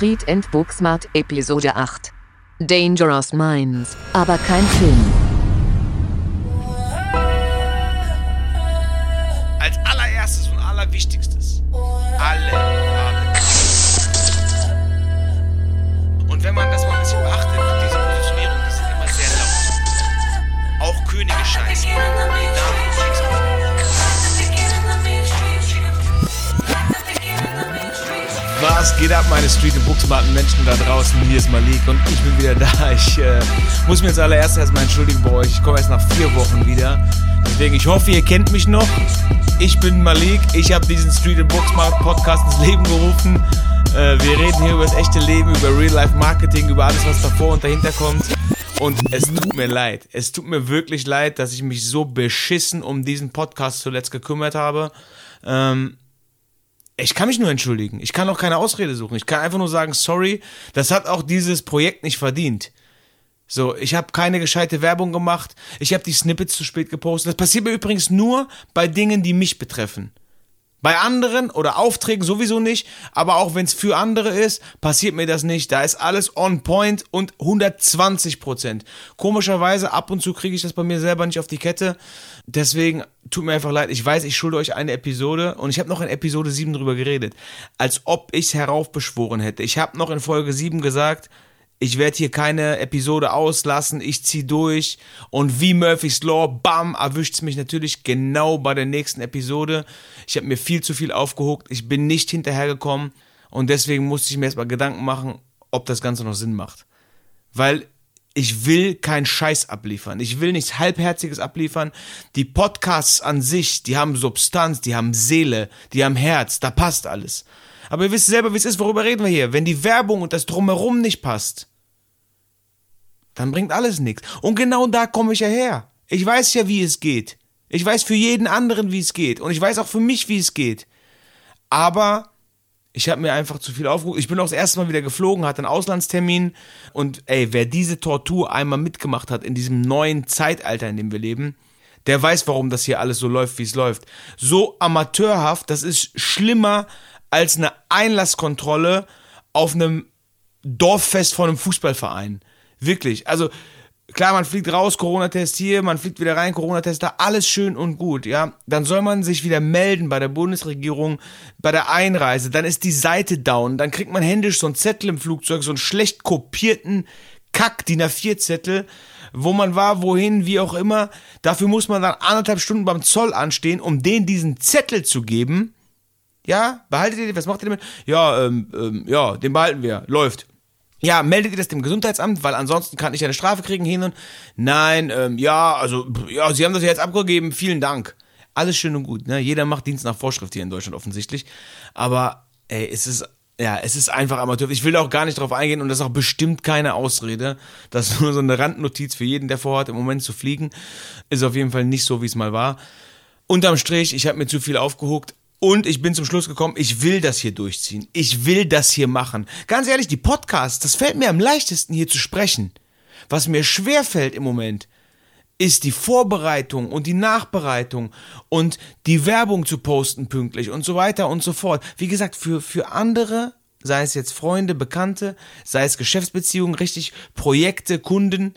Street and Booksmart Episode 8. Dangerous Minds, aber kein Film. Was geht ab, meine Street- und Buchsmarten Menschen da draußen? Hier ist Malik und ich bin wieder da. Ich äh, muss mir als allererstes erstmal entschuldigen bei euch. Ich komme erst nach vier Wochen wieder. Deswegen, ich hoffe, ihr kennt mich noch. Ich bin Malik. Ich habe diesen Street- und Booksmart Podcast ins Leben gerufen. Äh, wir reden hier über das echte Leben, über Real-Life-Marketing, über alles, was davor und dahinter kommt. Und es tut mir leid. Es tut mir wirklich leid, dass ich mich so beschissen um diesen Podcast zuletzt gekümmert habe. Ähm, ich kann mich nur entschuldigen. Ich kann auch keine Ausrede suchen. Ich kann einfach nur sagen, sorry, das hat auch dieses Projekt nicht verdient. So, ich habe keine gescheite Werbung gemacht. Ich habe die Snippets zu spät gepostet. Das passiert mir übrigens nur bei Dingen, die mich betreffen. Bei anderen oder Aufträgen sowieso nicht, aber auch wenn es für andere ist, passiert mir das nicht. Da ist alles on point und 120 Prozent. Komischerweise, ab und zu kriege ich das bei mir selber nicht auf die Kette. Deswegen tut mir einfach leid. Ich weiß, ich schulde euch eine Episode und ich habe noch in Episode 7 drüber geredet. Als ob ich es heraufbeschworen hätte. Ich habe noch in Folge 7 gesagt, ich werde hier keine Episode auslassen, ich zieh durch und wie Murphy's Law, bam, erwischt's mich natürlich genau bei der nächsten Episode. Ich habe mir viel zu viel aufgehuckt, ich bin nicht hinterhergekommen und deswegen musste ich mir erstmal Gedanken machen, ob das Ganze noch Sinn macht. Weil ich will keinen Scheiß abliefern. Ich will nichts Halbherziges abliefern. Die Podcasts an sich, die haben Substanz, die haben Seele, die haben Herz, da passt alles. Aber ihr wisst selber, wie es ist, worüber reden wir hier. Wenn die Werbung und das Drumherum nicht passt, dann bringt alles nichts. Und genau da komme ich ja her. Ich weiß ja, wie es geht. Ich weiß für jeden anderen, wie es geht. Und ich weiß auch für mich, wie es geht. Aber ich habe mir einfach zu viel aufgerufen. Ich bin auch das erste Mal wieder geflogen, hatte einen Auslandstermin. Und ey, wer diese Tortur einmal mitgemacht hat in diesem neuen Zeitalter, in dem wir leben, der weiß, warum das hier alles so läuft, wie es läuft. So amateurhaft, das ist schlimmer als eine Einlasskontrolle auf einem Dorffest von einem Fußballverein. Wirklich. Also, klar, man fliegt raus, Corona-Test hier, man fliegt wieder rein, Corona-Test da, alles schön und gut, ja. Dann soll man sich wieder melden bei der Bundesregierung, bei der Einreise, dann ist die Seite down, dann kriegt man händisch so einen Zettel im Flugzeug, so einen schlecht kopierten Kack, DIN A4-Zettel, wo man war, wohin, wie auch immer. Dafür muss man dann anderthalb Stunden beim Zoll anstehen, um denen diesen Zettel zu geben. Ja, behaltet ihr den, was macht ihr damit? Ja, ähm, ähm, ja, den behalten wir, läuft. Ja, meldet ihr das dem Gesundheitsamt, weil ansonsten kann ich eine Strafe kriegen hin und nein, ähm, ja, also ja, Sie haben das ja jetzt abgegeben, vielen Dank. Alles schön und gut, ne? Jeder macht Dienst nach Vorschrift hier in Deutschland offensichtlich, aber ey, es ist ja, es ist einfach Amateur. Ich will auch gar nicht drauf eingehen und das ist auch bestimmt keine Ausrede. Das ist nur so eine Randnotiz für jeden, der vorhat, im Moment zu fliegen. Ist auf jeden Fall nicht so, wie es mal war. Unterm Strich, ich habe mir zu viel aufgehuckt. Und ich bin zum Schluss gekommen, ich will das hier durchziehen. Ich will das hier machen. Ganz ehrlich, die Podcasts, das fällt mir am leichtesten hier zu sprechen. Was mir schwer fällt im Moment, ist die Vorbereitung und die Nachbereitung und die Werbung zu posten pünktlich und so weiter und so fort. Wie gesagt, für, für andere, sei es jetzt Freunde, Bekannte, sei es Geschäftsbeziehungen, richtig, Projekte, Kunden,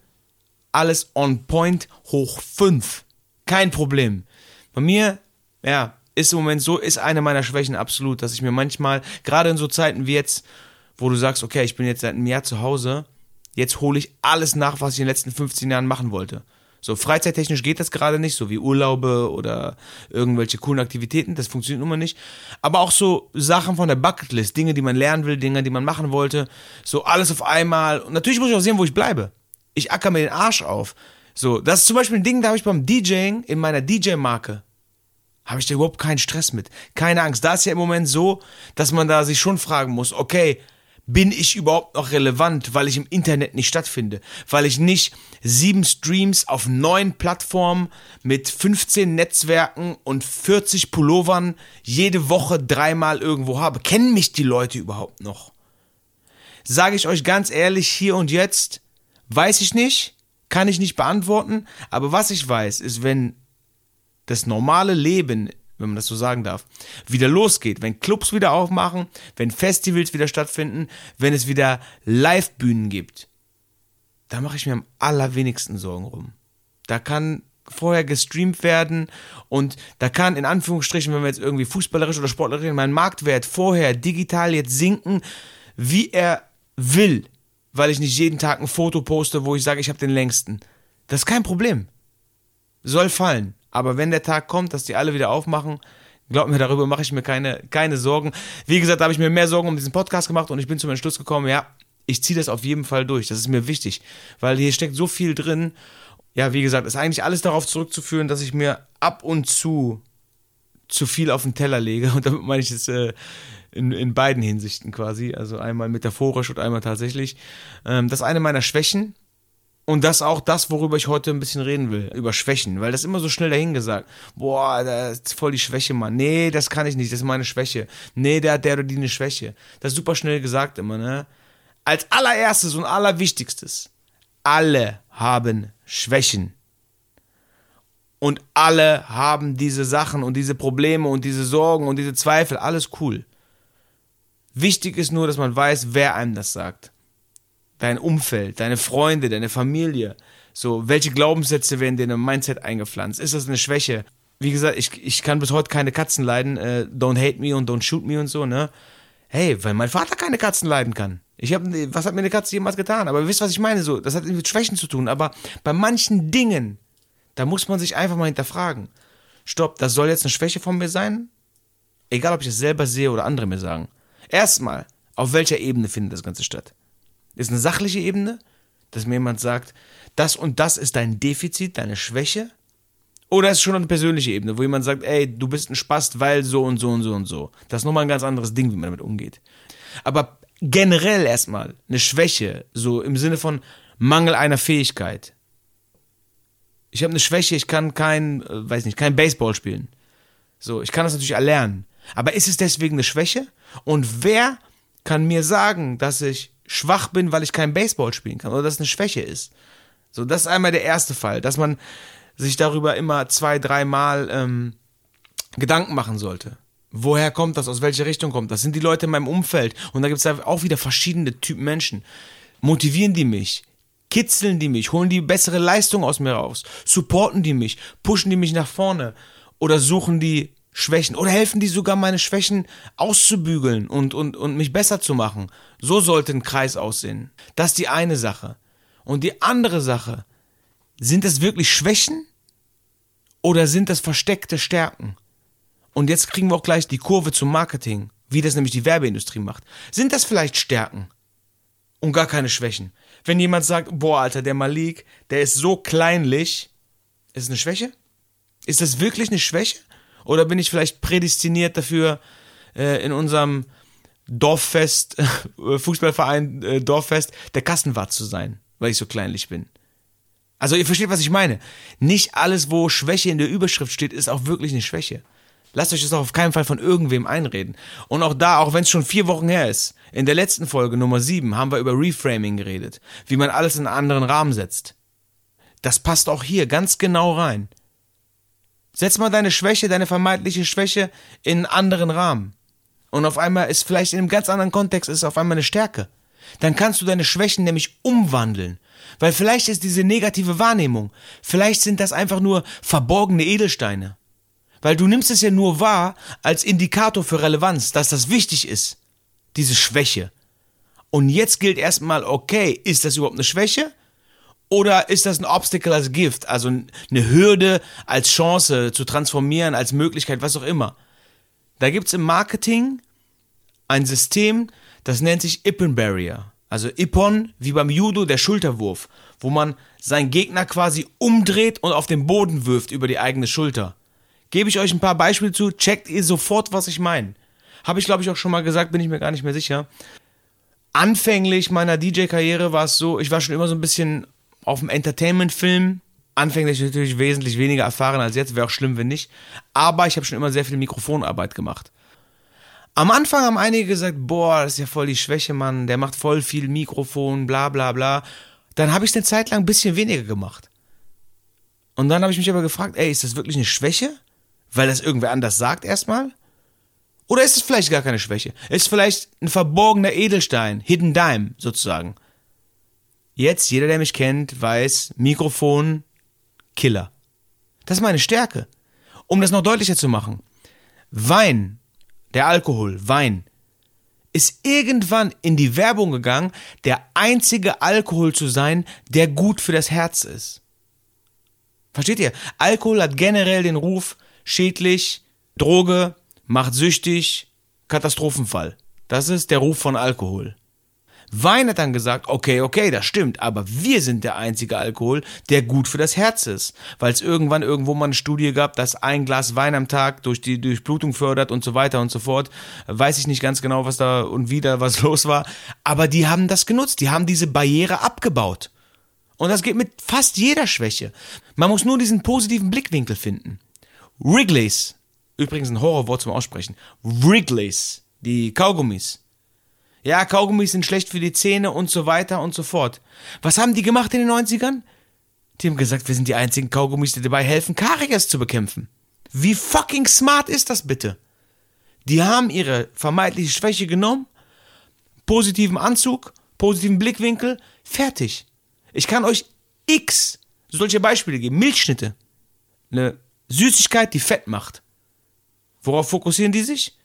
alles on point hoch fünf. Kein Problem. Bei mir, ja, ist im Moment so, ist eine meiner Schwächen absolut, dass ich mir manchmal, gerade in so Zeiten wie jetzt, wo du sagst, okay, ich bin jetzt seit einem Jahr zu Hause, jetzt hole ich alles nach, was ich in den letzten 15 Jahren machen wollte. So, freizeittechnisch geht das gerade nicht, so wie Urlaube oder irgendwelche coolen Aktivitäten, das funktioniert mal nicht. Aber auch so Sachen von der Bucketlist, Dinge, die man lernen will, Dinge, die man machen wollte, so alles auf einmal. Und natürlich muss ich auch sehen, wo ich bleibe. Ich acker mir den Arsch auf. So, das ist zum Beispiel ein Ding, da habe ich beim DJing in meiner DJ-Marke habe ich da überhaupt keinen Stress mit. Keine Angst. Da ist ja im Moment so, dass man da sich schon fragen muss, okay, bin ich überhaupt noch relevant, weil ich im Internet nicht stattfinde? Weil ich nicht sieben Streams auf neun Plattformen mit 15 Netzwerken und 40 Pullovern jede Woche dreimal irgendwo habe? Kennen mich die Leute überhaupt noch? Sage ich euch ganz ehrlich hier und jetzt, weiß ich nicht, kann ich nicht beantworten, aber was ich weiß, ist, wenn das normale Leben wenn man das so sagen darf, wieder losgeht, wenn Clubs wieder aufmachen, wenn Festivals wieder stattfinden, wenn es wieder Live-Bühnen gibt, da mache ich mir am allerwenigsten Sorgen rum. Da kann vorher gestreamt werden und da kann in Anführungsstrichen, wenn wir jetzt irgendwie fußballerisch oder sportlerisch mein Marktwert vorher digital jetzt sinken, wie er will, weil ich nicht jeden Tag ein Foto poste, wo ich sage, ich habe den längsten. Das ist kein Problem. Soll fallen. Aber wenn der Tag kommt, dass die alle wieder aufmachen, glaub mir, darüber mache ich mir keine, keine Sorgen. Wie gesagt, da habe ich mir mehr Sorgen um diesen Podcast gemacht und ich bin zum Entschluss gekommen, ja, ich ziehe das auf jeden Fall durch. Das ist mir wichtig, weil hier steckt so viel drin. Ja, wie gesagt, ist eigentlich alles darauf zurückzuführen, dass ich mir ab und zu zu viel auf den Teller lege. Und damit meine ich es äh, in, in beiden Hinsichten quasi. Also einmal metaphorisch und einmal tatsächlich. Ähm, das ist eine meiner Schwächen. Und das auch das, worüber ich heute ein bisschen reden will, über Schwächen, weil das immer so schnell dahingesagt. Boah, das ist voll die Schwäche, Mann. Nee, das kann ich nicht, das ist meine Schwäche. Nee, der hat der oder die eine Schwäche. Das ist super schnell gesagt immer, ne? Als allererstes und allerwichtigstes, alle haben Schwächen. Und alle haben diese Sachen und diese Probleme und diese Sorgen und diese Zweifel, alles cool. Wichtig ist nur, dass man weiß, wer einem das sagt dein Umfeld, deine Freunde, deine Familie. So, welche Glaubenssätze werden dir in einem Mindset eingepflanzt? Ist das eine Schwäche? Wie gesagt, ich, ich kann bis heute keine Katzen leiden. Äh, don't hate me und don't shoot me und so, ne? Hey, weil mein Vater keine Katzen leiden kann. Ich hab, was hat mir eine Katze jemals getan? Aber wisst, was ich meine, so, das hat mit Schwächen zu tun. Aber bei manchen Dingen, da muss man sich einfach mal hinterfragen. Stopp, das soll jetzt eine Schwäche von mir sein? Egal, ob ich es selber sehe oder andere mir sagen. Erstmal, auf welcher Ebene findet das Ganze statt? Ist eine sachliche Ebene, dass mir jemand sagt, das und das ist dein Defizit, deine Schwäche. Oder ist es schon eine persönliche Ebene, wo jemand sagt, ey, du bist ein Spast, weil so und so und so und so. Das ist nochmal ein ganz anderes Ding, wie man damit umgeht. Aber generell erstmal eine Schwäche, so im Sinne von Mangel einer Fähigkeit. Ich habe eine Schwäche, ich kann kein, äh, weiß nicht, kein Baseball spielen. So, ich kann das natürlich erlernen. Aber ist es deswegen eine Schwäche? Und wer kann mir sagen, dass ich schwach bin, weil ich kein Baseball spielen kann oder dass es eine Schwäche ist. So, das ist einmal der erste Fall, dass man sich darüber immer zwei, dreimal ähm, Gedanken machen sollte. Woher kommt das? Aus welcher Richtung kommt das? Sind die Leute in meinem Umfeld? Und da gibt es auch wieder verschiedene Typen Menschen. Motivieren die mich? Kitzeln die mich? Holen die bessere Leistung aus mir raus? Supporten die mich? Pushen die mich nach vorne? Oder suchen die Schwächen oder helfen die sogar meine Schwächen auszubügeln und, und, und mich besser zu machen. So sollte ein Kreis aussehen. Das ist die eine Sache. Und die andere Sache, sind das wirklich Schwächen oder sind das versteckte Stärken? Und jetzt kriegen wir auch gleich die Kurve zum Marketing, wie das nämlich die Werbeindustrie macht. Sind das vielleicht Stärken und gar keine Schwächen? Wenn jemand sagt, boah, Alter, der Malik, der ist so kleinlich, ist es eine Schwäche? Ist das wirklich eine Schwäche? Oder bin ich vielleicht prädestiniert dafür, äh, in unserem Dorffest, äh, Fußballverein äh, Dorffest, der Kassenwart zu sein, weil ich so kleinlich bin? Also ihr versteht, was ich meine. Nicht alles, wo Schwäche in der Überschrift steht, ist auch wirklich eine Schwäche. Lasst euch das auch auf keinen Fall von irgendwem einreden. Und auch da, auch wenn es schon vier Wochen her ist, in der letzten Folge Nummer sieben haben wir über Reframing geredet, wie man alles in einen anderen Rahmen setzt. Das passt auch hier ganz genau rein. Setz mal deine Schwäche, deine vermeintliche Schwäche in einen anderen Rahmen. Und auf einmal ist vielleicht in einem ganz anderen Kontext ist auf einmal eine Stärke. Dann kannst du deine Schwächen nämlich umwandeln. Weil vielleicht ist diese negative Wahrnehmung, vielleicht sind das einfach nur verborgene Edelsteine. Weil du nimmst es ja nur wahr als Indikator für Relevanz, dass das wichtig ist. Diese Schwäche. Und jetzt gilt erstmal, okay, ist das überhaupt eine Schwäche? Oder ist das ein Obstacle als Gift, also eine Hürde als Chance zu transformieren, als Möglichkeit, was auch immer? Da gibt es im Marketing ein System, das nennt sich Ippon Barrier. Also Ippon, wie beim Judo, der Schulterwurf, wo man seinen Gegner quasi umdreht und auf den Boden wirft über die eigene Schulter. Gebe ich euch ein paar Beispiele zu, checkt ihr sofort, was ich meine. Habe ich, glaube ich, auch schon mal gesagt, bin ich mir gar nicht mehr sicher. Anfänglich meiner DJ-Karriere war es so, ich war schon immer so ein bisschen auf dem Entertainment-Film. Anfänglich natürlich wesentlich weniger erfahren als jetzt, wäre auch schlimm, wenn nicht. Aber ich habe schon immer sehr viel Mikrofonarbeit gemacht. Am Anfang haben einige gesagt, boah, das ist ja voll die Schwäche, Mann, der macht voll viel Mikrofon, bla bla bla. Dann habe ich es eine Zeit lang ein bisschen weniger gemacht. Und dann habe ich mich aber gefragt, ey, ist das wirklich eine Schwäche? weil das irgendwer anders sagt erstmal? Oder ist es vielleicht gar keine Schwäche? Ist vielleicht ein verborgener Edelstein, Hidden Dime sozusagen. Jetzt, jeder, der mich kennt, weiß, Mikrofon, Killer. Das ist meine Stärke. Um das noch deutlicher zu machen. Wein, der Alkohol, Wein, ist irgendwann in die Werbung gegangen, der einzige Alkohol zu sein, der gut für das Herz ist. Versteht ihr? Alkohol hat generell den Ruf, schädlich, Droge, macht süchtig, Katastrophenfall. Das ist der Ruf von Alkohol. Wein hat dann gesagt, okay, okay, das stimmt, aber wir sind der einzige Alkohol, der gut für das Herz ist. Weil es irgendwann irgendwo mal eine Studie gab, dass ein Glas Wein am Tag durch die Durchblutung fördert und so weiter und so fort. Weiß ich nicht ganz genau, was da und wie da was los war. Aber die haben das genutzt, die haben diese Barriere abgebaut. Und das geht mit fast jeder Schwäche. Man muss nur diesen positiven Blickwinkel finden. Wrigley's, übrigens ein Horrorwort zum Aussprechen. Wrigley's, die Kaugummis ja, Kaugummis sind schlecht für die Zähne und so weiter und so fort. Was haben die gemacht in den 90ern? Die haben gesagt, wir sind die einzigen Kaugummis, die dabei helfen, Karies zu bekämpfen. Wie fucking smart ist das bitte? Die haben ihre vermeintliche Schwäche genommen, positiven Anzug, positiven Blickwinkel, fertig. Ich kann euch x solche Beispiele geben. Milchschnitte. Eine Süßigkeit, die Fett macht. Worauf fokussieren die sich?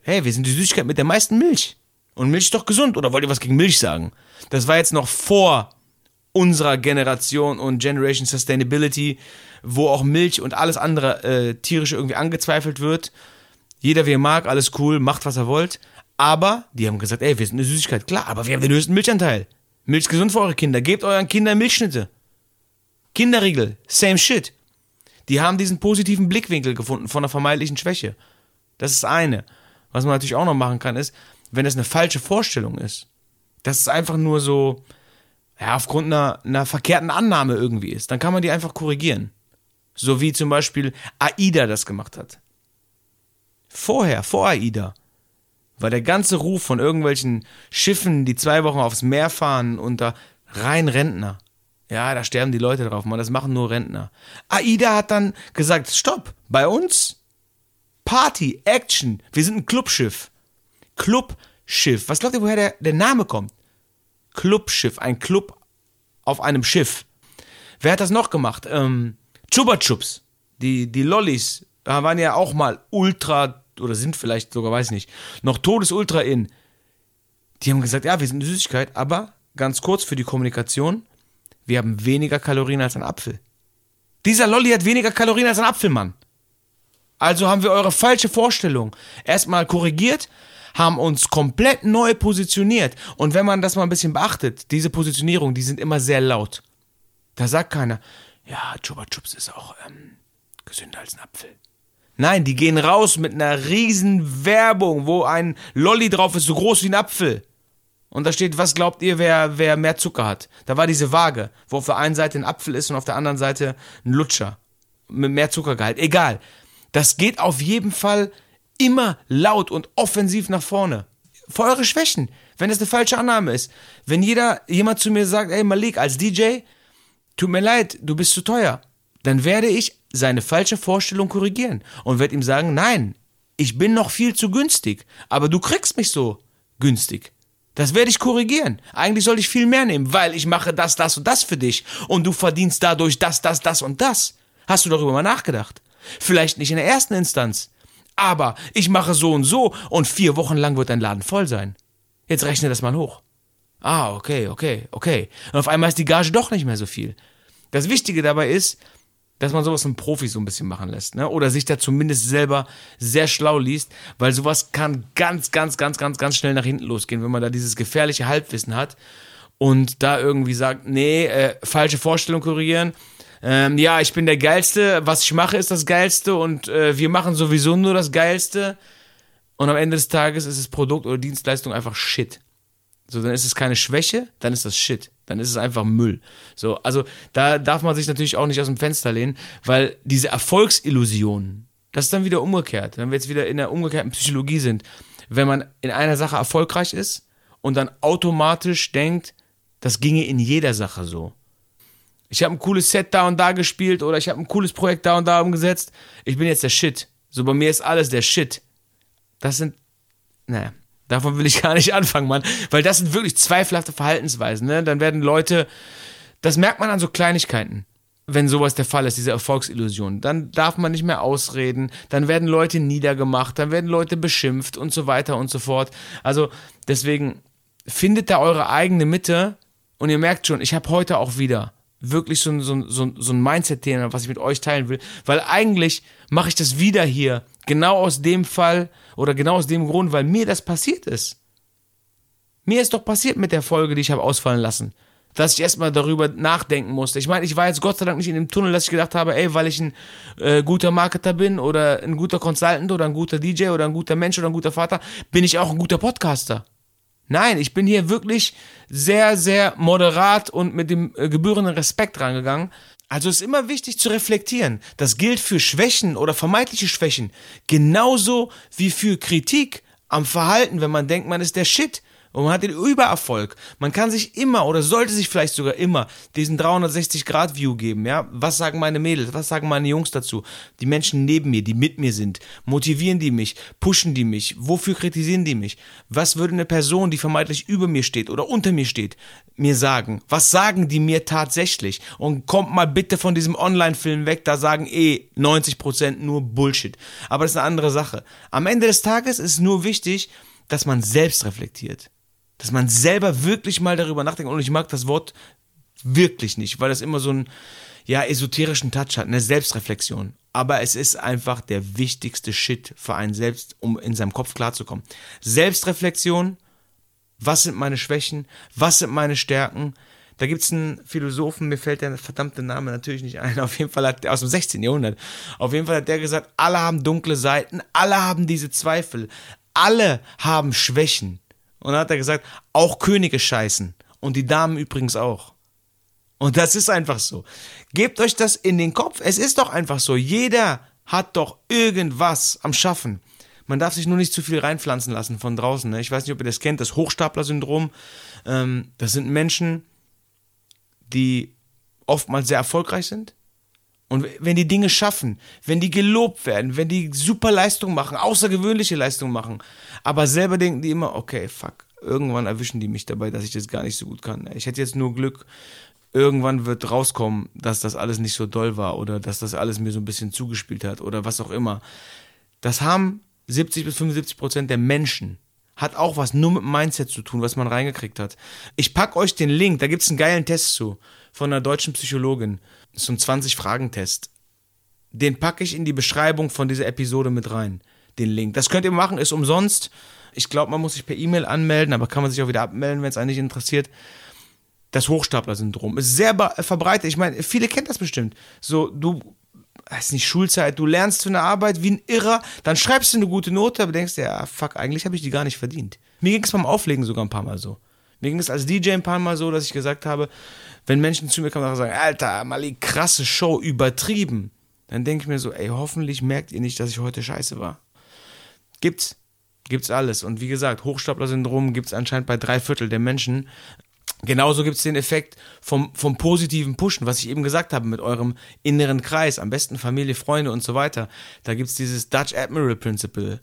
Hey, wir sind die Süßigkeit mit der meisten Milch. Und Milch ist doch gesund, oder wollt ihr was gegen Milch sagen? Das war jetzt noch vor unserer Generation und Generation Sustainability, wo auch Milch und alles andere äh, tierische irgendwie angezweifelt wird. Jeder wie er mag, alles cool, macht was er wollt. Aber die haben gesagt, ey, wir sind eine Süßigkeit, klar, aber wir haben den höchsten Milchanteil. Milch ist gesund für eure Kinder. Gebt euren Kindern Milchschnitte. Kinderriegel, same shit. Die haben diesen positiven Blickwinkel gefunden von einer vermeintlichen Schwäche. Das ist eine. Was man natürlich auch noch machen kann, ist, wenn das eine falsche Vorstellung ist, dass es einfach nur so, ja, aufgrund einer, einer verkehrten Annahme irgendwie ist, dann kann man die einfach korrigieren. So wie zum Beispiel AIDA das gemacht hat. Vorher, vor AIDA, war der ganze Ruf von irgendwelchen Schiffen, die zwei Wochen aufs Meer fahren, unter rein Rentner. Ja, da sterben die Leute drauf, man, das machen nur Rentner. AIDA hat dann gesagt, stopp, bei uns Party, Action, wir sind ein Clubschiff. Clubschiff. Was glaubt ihr, woher der, der Name kommt? Clubschiff, ein Club auf einem Schiff. Wer hat das noch gemacht? Ähm, Chupa Chups. Die, die Lollis da waren ja auch mal ultra, oder sind vielleicht sogar, weiß ich nicht, noch todesultra in. Die haben gesagt, ja, wir sind eine Süßigkeit, aber ganz kurz für die Kommunikation, wir haben weniger Kalorien als ein Apfel. Dieser Lolli hat weniger Kalorien als ein Apfelmann. Also haben wir eure falsche Vorstellung erstmal korrigiert, haben uns komplett neu positioniert. Und wenn man das mal ein bisschen beachtet, diese Positionierung, die sind immer sehr laut. Da sagt keiner, ja, Chupa Chups ist auch ähm, gesünder als ein Apfel. Nein, die gehen raus mit einer riesen Werbung, wo ein Lolli drauf ist, so groß wie ein Apfel. Und da steht, was glaubt ihr, wer, wer mehr Zucker hat? Da war diese Waage, wo auf der einen Seite ein Apfel ist und auf der anderen Seite ein Lutscher. Mit mehr Zuckergehalt. Egal. Das geht auf jeden Fall immer laut und offensiv nach vorne. Für eure Schwächen, wenn es eine falsche Annahme ist. Wenn jeder, jemand zu mir sagt, ey Malik, als DJ, tut mir leid, du bist zu teuer, dann werde ich seine falsche Vorstellung korrigieren und werde ihm sagen, nein, ich bin noch viel zu günstig, aber du kriegst mich so günstig. Das werde ich korrigieren. Eigentlich sollte ich viel mehr nehmen, weil ich mache das, das und das für dich und du verdienst dadurch das, das, das und das. Hast du darüber mal nachgedacht? Vielleicht nicht in der ersten Instanz, aber ich mache so und so und vier Wochen lang wird dein Laden voll sein. Jetzt rechne das mal hoch. Ah, okay, okay, okay. Und auf einmal ist die Gage doch nicht mehr so viel. Das Wichtige dabei ist, dass man sowas einem Profi so ein bisschen machen lässt, ne? Oder sich da zumindest selber sehr schlau liest, weil sowas kann ganz, ganz, ganz, ganz, ganz schnell nach hinten losgehen, wenn man da dieses gefährliche Halbwissen hat und da irgendwie sagt, nee, äh, falsche Vorstellung korrigieren, ähm, ja, ich bin der Geilste, was ich mache ist das Geilste und äh, wir machen sowieso nur das Geilste. Und am Ende des Tages ist das Produkt oder Dienstleistung einfach Shit. So, dann ist es keine Schwäche, dann ist das Shit. Dann ist es einfach Müll. So, also da darf man sich natürlich auch nicht aus dem Fenster lehnen, weil diese Erfolgsillusionen, das ist dann wieder umgekehrt. Wenn wir jetzt wieder in der umgekehrten Psychologie sind, wenn man in einer Sache erfolgreich ist und dann automatisch denkt, das ginge in jeder Sache so ich habe ein cooles Set da und da gespielt oder ich habe ein cooles Projekt da und da umgesetzt. Ich bin jetzt der Shit. So bei mir ist alles der Shit. Das sind, naja, davon will ich gar nicht anfangen, Mann. Weil das sind wirklich zweifelhafte Verhaltensweisen, ne? Dann werden Leute, das merkt man an so Kleinigkeiten wenn sowas der Fall ist, diese Erfolgsillusion, dann darf man nicht mehr ausreden, dann werden Leute niedergemacht, dann werden Leute beschimpft und so weiter und so fort. Also deswegen findet da eure eigene Mitte und ihr merkt schon, ich habe heute auch wieder wirklich so, so, so, so ein Mindset-Thema, was ich mit euch teilen will, weil eigentlich mache ich das wieder hier, genau aus dem Fall oder genau aus dem Grund, weil mir das passiert ist. Mir ist doch passiert mit der Folge, die ich habe ausfallen lassen dass ich erstmal darüber nachdenken musste. Ich meine, ich war jetzt Gott sei Dank nicht in dem Tunnel, dass ich gedacht habe, ey, weil ich ein äh, guter Marketer bin oder ein guter Consultant oder ein guter DJ oder ein guter Mensch oder ein guter Vater, bin ich auch ein guter Podcaster. Nein, ich bin hier wirklich sehr, sehr moderat und mit dem äh, gebührenden Respekt rangegangen. Also ist immer wichtig zu reflektieren. Das gilt für Schwächen oder vermeintliche Schwächen genauso wie für Kritik am Verhalten, wenn man denkt, man ist der Shit und man hat den Übererfolg. Man kann sich immer oder sollte sich vielleicht sogar immer diesen 360-Grad-View geben. Ja, was sagen meine Mädels? Was sagen meine Jungs dazu? Die Menschen neben mir, die mit mir sind, motivieren die mich, pushen die mich? Wofür kritisieren die mich? Was würde eine Person, die vermeintlich über mir steht oder unter mir steht, mir sagen? Was sagen die mir tatsächlich? Und kommt mal bitte von diesem Online-Film weg, da sagen eh 90% nur Bullshit. Aber das ist eine andere Sache. Am Ende des Tages ist nur wichtig, dass man selbst reflektiert. Dass man selber wirklich mal darüber nachdenkt. Und ich mag das Wort wirklich nicht, weil das immer so einen, ja, esoterischen Touch hat, eine Selbstreflexion. Aber es ist einfach der wichtigste Shit für einen selbst, um in seinem Kopf klarzukommen. Selbstreflexion, was sind meine Schwächen, was sind meine Stärken. Da gibt es einen Philosophen, mir fällt der verdammte Name natürlich nicht ein, auf jeden Fall hat der aus dem 16. Jahrhundert, auf jeden Fall hat der gesagt, alle haben dunkle Seiten, alle haben diese Zweifel, alle haben Schwächen. Und dann hat er gesagt, auch Könige scheißen. Und die Damen übrigens auch. Und das ist einfach so. Gebt euch das in den Kopf. Es ist doch einfach so. Jeder hat doch irgendwas am Schaffen. Man darf sich nur nicht zu viel reinpflanzen lassen von draußen. Ne? Ich weiß nicht, ob ihr das kennt, das Hochstapler-Syndrom. Ähm, das sind Menschen, die oftmals sehr erfolgreich sind. Und wenn die Dinge schaffen, wenn die gelobt werden, wenn die super Leistung machen, außergewöhnliche Leistung machen, aber selber denken die immer, okay, fuck, irgendwann erwischen die mich dabei, dass ich das gar nicht so gut kann. Ich hätte jetzt nur Glück, irgendwann wird rauskommen, dass das alles nicht so doll war oder dass das alles mir so ein bisschen zugespielt hat oder was auch immer. Das haben 70 bis 75 Prozent der Menschen. Hat auch was nur mit Mindset zu tun, was man reingekriegt hat. Ich pack euch den Link, da gibt's einen geilen Test zu von einer deutschen Psychologin. So ein 20-Fragen-Test. Den packe ich in die Beschreibung von dieser Episode mit rein den Link. Das könnt ihr machen, ist umsonst. Ich glaube, man muss sich per E-Mail anmelden, aber kann man sich auch wieder abmelden, wenn es einen nicht interessiert. Das Hochstapler-Syndrom ist sehr verbreitet. Ich meine, viele kennen das bestimmt. So, du ist nicht Schulzeit, du lernst für eine Arbeit wie ein Irrer, dann schreibst du eine gute Note, aber denkst dir, ja, fuck, eigentlich habe ich die gar nicht verdient. Mir ging es beim Auflegen sogar ein paar Mal so. Mir ging es als DJ ein paar Mal so, dass ich gesagt habe, wenn Menschen zu mir kommen und sagen, Alter, Mali, krasse Show, übertrieben, dann denke ich mir so, ey, hoffentlich merkt ihr nicht, dass ich heute scheiße war. Gibt's. Gibt's alles. Und wie gesagt, Hochstapler-Syndrom gibt's anscheinend bei drei Viertel der Menschen. Genauso gibt's den Effekt vom, vom positiven Pushen, was ich eben gesagt habe, mit eurem inneren Kreis, am besten Familie, Freunde und so weiter. Da gibt's dieses Dutch Admiral Principle.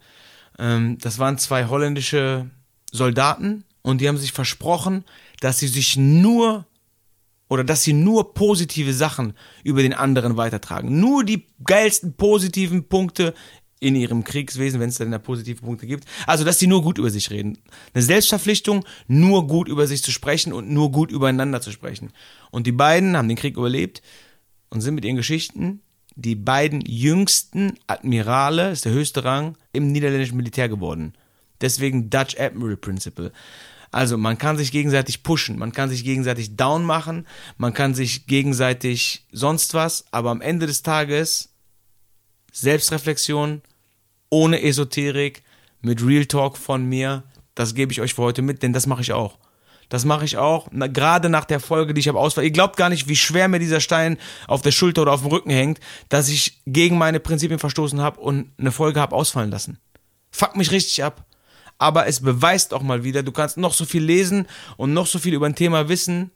Ähm, das waren zwei holländische Soldaten und die haben sich versprochen, dass sie sich nur oder dass sie nur positive Sachen über den anderen weitertragen. Nur die geilsten positiven Punkte in ihrem Kriegswesen, wenn es dann da positive Punkte gibt. Also, dass sie nur gut über sich reden. Eine Selbstverpflichtung, nur gut über sich zu sprechen und nur gut übereinander zu sprechen. Und die beiden haben den Krieg überlebt und sind mit ihren Geschichten die beiden jüngsten Admirale, ist der höchste Rang, im niederländischen Militär geworden. Deswegen Dutch Admiral Principle. Also man kann sich gegenseitig pushen, man kann sich gegenseitig down machen, man kann sich gegenseitig sonst was, aber am Ende des Tages Selbstreflexion, ohne Esoterik, mit Real Talk von mir. Das gebe ich euch für heute mit, denn das mache ich auch. Das mache ich auch, na, gerade nach der Folge, die ich habe ausfallen. Ihr glaubt gar nicht, wie schwer mir dieser Stein auf der Schulter oder auf dem Rücken hängt, dass ich gegen meine Prinzipien verstoßen habe und eine Folge habe ausfallen lassen. Fuck mich richtig ab. Aber es beweist auch mal wieder, du kannst noch so viel lesen und noch so viel über ein Thema wissen.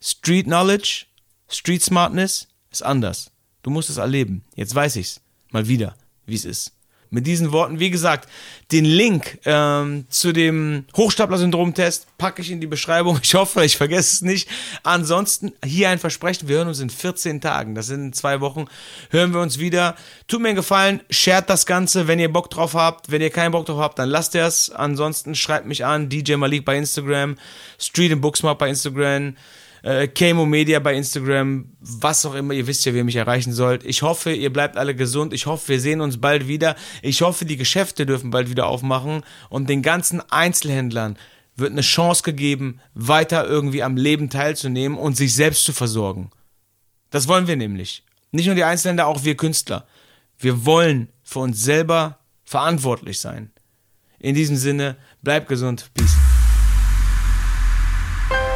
Street Knowledge, Street Smartness ist anders. Du musst es erleben. Jetzt weiß ich's. Mal wieder. Wie es ist. Mit diesen Worten, wie gesagt, den Link ähm, zu dem Hochstapler-Syndrom-Test packe ich in die Beschreibung. Ich hoffe, ich vergesse es nicht. Ansonsten hier ein Versprechen, wir hören uns in 14 Tagen. Das sind in zwei Wochen. Hören wir uns wieder. Tut mir einen Gefallen, shared das Ganze, wenn ihr Bock drauf habt. Wenn ihr keinen Bock drauf habt, dann lasst ihr es. Ansonsten schreibt mich an, DJ Malik bei Instagram, Street and Booksmart bei Instagram äh, Media bei Instagram, was auch immer, ihr wisst ja, wie ihr mich erreichen sollt. Ich hoffe, ihr bleibt alle gesund. Ich hoffe, wir sehen uns bald wieder. Ich hoffe, die Geschäfte dürfen bald wieder aufmachen und den ganzen Einzelhändlern wird eine Chance gegeben, weiter irgendwie am Leben teilzunehmen und sich selbst zu versorgen. Das wollen wir nämlich. Nicht nur die Einzelhändler, auch wir Künstler. Wir wollen für uns selber verantwortlich sein. In diesem Sinne, bleibt gesund. Peace.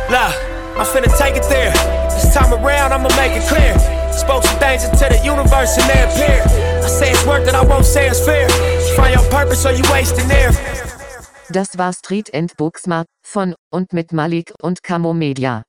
La. I'm finna take it there. This time around, I'ma make it clear. Spoke some things into the universe and they appear. I say it's work that I won't say it's fair. Find your purpose or you wasting there. Das war Street and Booksmart von und mit Malik und Camo Media.